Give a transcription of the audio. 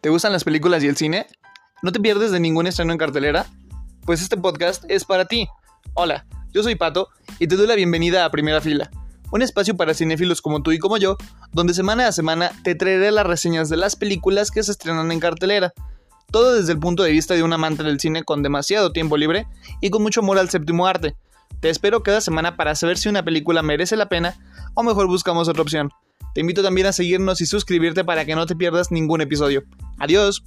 ¿Te gustan las películas y el cine? ¿No te pierdes de ningún estreno en cartelera? Pues este podcast es para ti. Hola, yo soy Pato y te doy la bienvenida a Primera Fila, un espacio para cinéfilos como tú y como yo, donde semana a semana te traeré las reseñas de las películas que se estrenan en cartelera. Todo desde el punto de vista de un amante del cine con demasiado tiempo libre y con mucho amor al séptimo arte. Te espero cada semana para saber si una película merece la pena o mejor buscamos otra opción. Te invito también a seguirnos y suscribirte para que no te pierdas ningún episodio. Adiós.